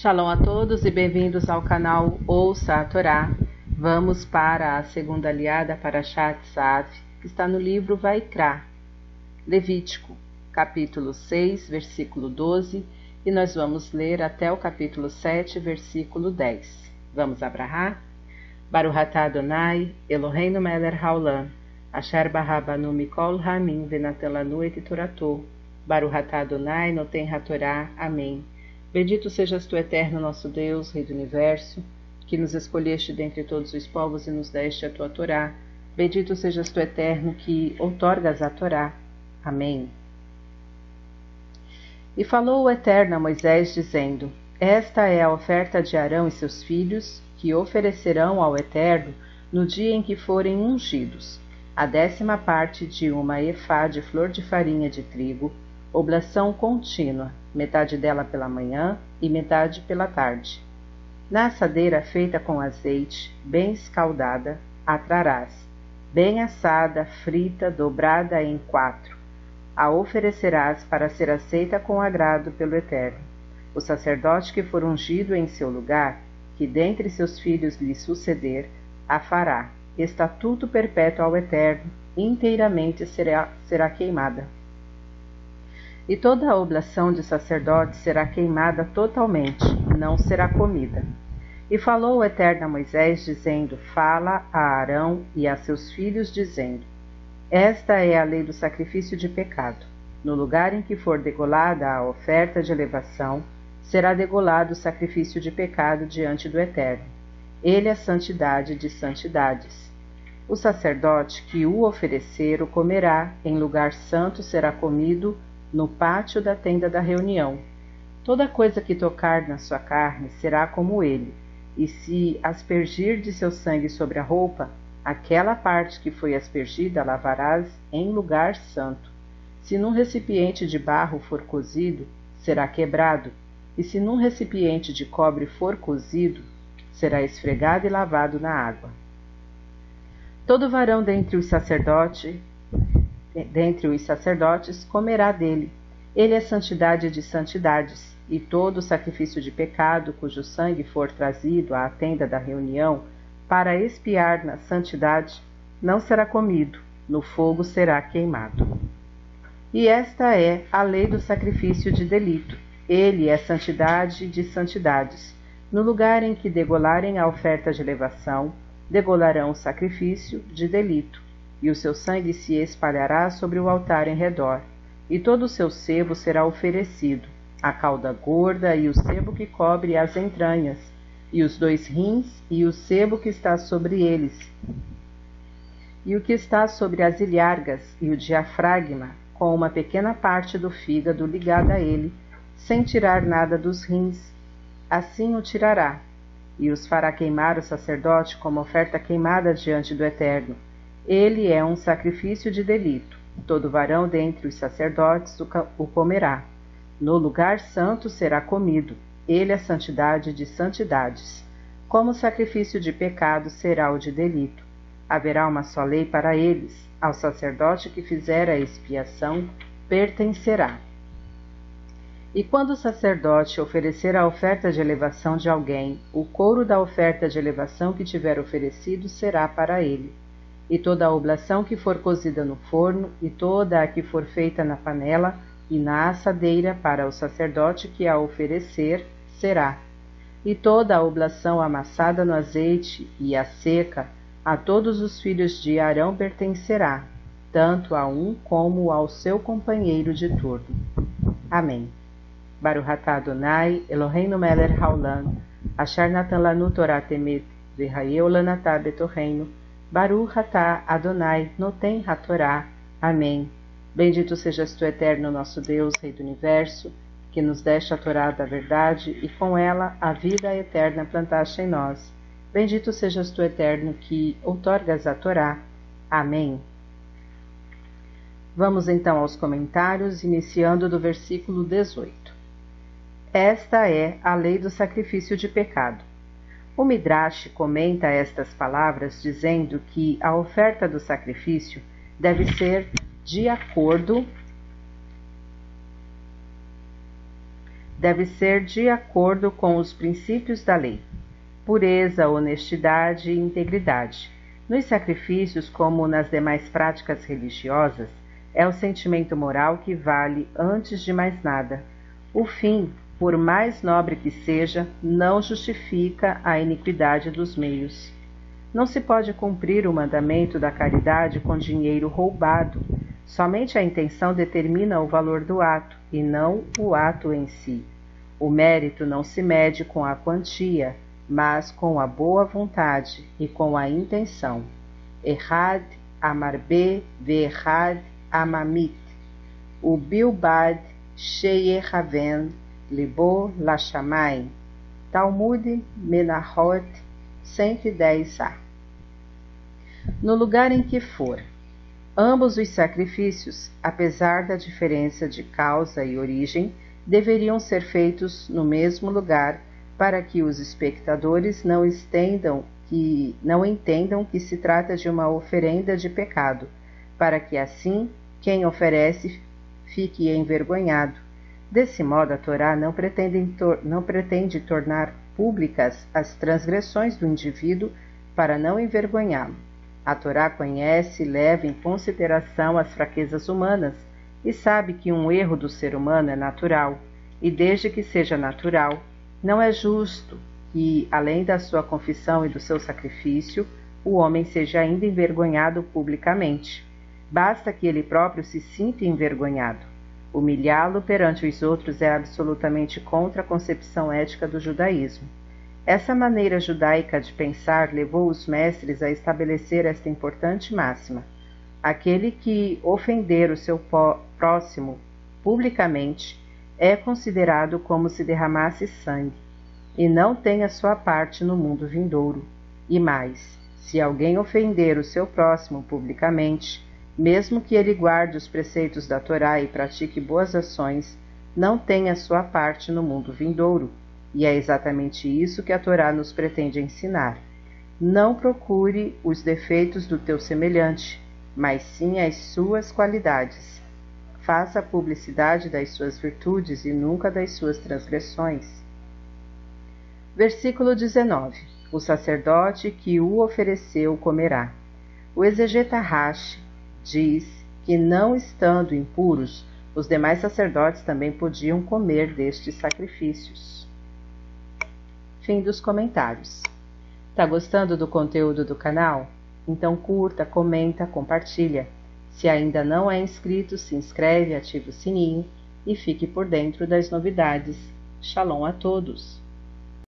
Shalom a todos e bem-vindos ao canal Ouça a Torá. Vamos para a segunda aliada para Shat Sav, que está no livro Vaikra, Levítico, capítulo 6, versículo 12, e nós vamos ler até o capítulo 7, versículo 10. Vamos abrahar? Baruch atah Adonai, Eloheinu melech haolam, asher barabanu mikol hamim venatan lanu et toratou, Baruch atah Adonai, noten hatorá. Amém. Bendito sejas tu, eterno nosso Deus, Rei do Universo, que nos escolheste dentre todos os povos e nos deste a tua Torá. Bendito sejas tu, eterno, que outorgas a Torá. Amém. E falou o Eterno a Moisés, dizendo: Esta é a oferta de Arão e seus filhos, que oferecerão ao Eterno no dia em que forem ungidos, a décima parte de uma efá de flor de farinha de trigo, oblação contínua, metade dela pela manhã e metade pela tarde. Na assadeira feita com azeite, bem escaldada, a trarás, bem assada, frita, dobrada em quatro. A oferecerás para ser aceita com agrado pelo Eterno. O sacerdote que for ungido em seu lugar, que dentre seus filhos lhe suceder, a fará. Estatuto perpétuo ao Eterno, inteiramente será, será queimada e toda a oblação de sacerdote será queimada totalmente, não será comida. E falou o Eterno a Moisés, dizendo: Fala a Arão e a seus filhos, dizendo: Esta é a lei do sacrifício de pecado. No lugar em que for degolada a oferta de elevação, será degolado o sacrifício de pecado diante do Eterno. Ele é santidade de santidades. O sacerdote que o oferecer o comerá, em lugar santo será comido no pátio da tenda da reunião. Toda coisa que tocar na sua carne será como ele, e se aspergir de seu sangue sobre a roupa, aquela parte que foi aspergida lavarás em lugar santo. Se num recipiente de barro for cozido, será quebrado, e se num recipiente de cobre for cozido, será esfregado e lavado na água. Todo varão dentre os sacerdotes dentre os sacerdotes comerá dele. Ele é santidade de santidades, e todo sacrifício de pecado cujo sangue for trazido à tenda da reunião para expiar na santidade não será comido, no fogo será queimado. E esta é a lei do sacrifício de delito. Ele é santidade de santidades. No lugar em que degolarem a oferta de elevação, degolarão o sacrifício de delito e o seu sangue se espalhará sobre o altar em redor, e todo o seu sebo será oferecido, a cauda gorda e o sebo que cobre as entranhas, e os dois rins e o sebo que está sobre eles, e o que está sobre as ilhargas e o diafragma, com uma pequena parte do fígado ligada a ele, sem tirar nada dos rins. Assim o tirará, e os fará queimar o sacerdote como oferta queimada diante do Eterno ele é um sacrifício de delito. Todo varão dentre os sacerdotes o comerá. No lugar santo será comido. Ele é santidade de santidades. Como sacrifício de pecado será o de delito. Haverá uma só lei para eles. Ao sacerdote que fizer a expiação, pertencerá. E quando o sacerdote oferecer a oferta de elevação de alguém, o couro da oferta de elevação que tiver oferecido será para ele e toda a oblação que for cozida no forno, e toda a que for feita na panela e na assadeira para o sacerdote que a oferecer, será. E toda a oblação amassada no azeite e a seca, a todos os filhos de Arão pertencerá, tanto a um como ao seu companheiro de turno. Amém. Baruch atah Adonai, Eloheinu melech haolam, asher natan lanu Torah temet, lanatah betorreino, Baruch atah Adonai noten hatorá. Amém. Bendito sejas tu, eterno nosso Deus, Rei do Universo, que nos deste a Torá da verdade e com ela a vida eterna plantaste em nós. Bendito sejas tu, eterno, que outorgas a Torá. Amém. Vamos então aos comentários, iniciando do versículo 18. Esta é a lei do sacrifício de pecado. O Midrash comenta estas palavras dizendo que a oferta do sacrifício deve ser de acordo deve ser de acordo com os princípios da lei: pureza, honestidade e integridade. Nos sacrifícios, como nas demais práticas religiosas, é o sentimento moral que vale antes de mais nada. O fim, por mais nobre que seja, não justifica a iniquidade dos meios. Não se pode cumprir o mandamento da caridade com dinheiro roubado. Somente a intenção determina o valor do ato, e não o ato em si. O mérito não se mede com a quantia, mas com a boa vontade e com a intenção. Errad amarbe ve'errad amamit. O bilbad sheyechaven libo lashamai. Talmud Menahot 110a. No lugar em que for, ambos os sacrifícios, apesar da diferença de causa e origem, deveriam ser feitos no mesmo lugar para que os espectadores não estendam que não entendam que se trata de uma oferenda de pecado, para que assim quem oferece fique envergonhado. Desse modo, a Torá não pretende, não pretende tornar públicas as transgressões do indivíduo para não envergonhá-lo. A Torá conhece e leva em consideração as fraquezas humanas e sabe que um erro do ser humano é natural, e desde que seja natural, não é justo que, além da sua confissão e do seu sacrifício, o homem seja ainda envergonhado publicamente. Basta que ele próprio se sinta envergonhado. Humilhá-lo perante os outros é absolutamente contra a concepção ética do judaísmo. Essa maneira judaica de pensar levou os mestres a estabelecer esta importante máxima: aquele que ofender o seu próximo publicamente é considerado como se derramasse sangue, e não tem a sua parte no mundo vindouro. E mais, se alguém ofender o seu próximo publicamente, mesmo que ele guarde os preceitos da Torá e pratique boas ações, não tem a sua parte no mundo vindouro. E é exatamente isso que a Torá nos pretende ensinar. Não procure os defeitos do teu semelhante, mas sim as suas qualidades. Faça publicidade das suas virtudes e nunca das suas transgressões. Versículo 19. O sacerdote que o ofereceu comerá. O exegeta Rashi diz que, não estando impuros, os demais sacerdotes também podiam comer destes sacrifícios. Fim dos comentários. Tá gostando do conteúdo do canal? Então curta, comenta, compartilha. Se ainda não é inscrito, se inscreve, ativa o sininho e fique por dentro das novidades. Shalom a todos!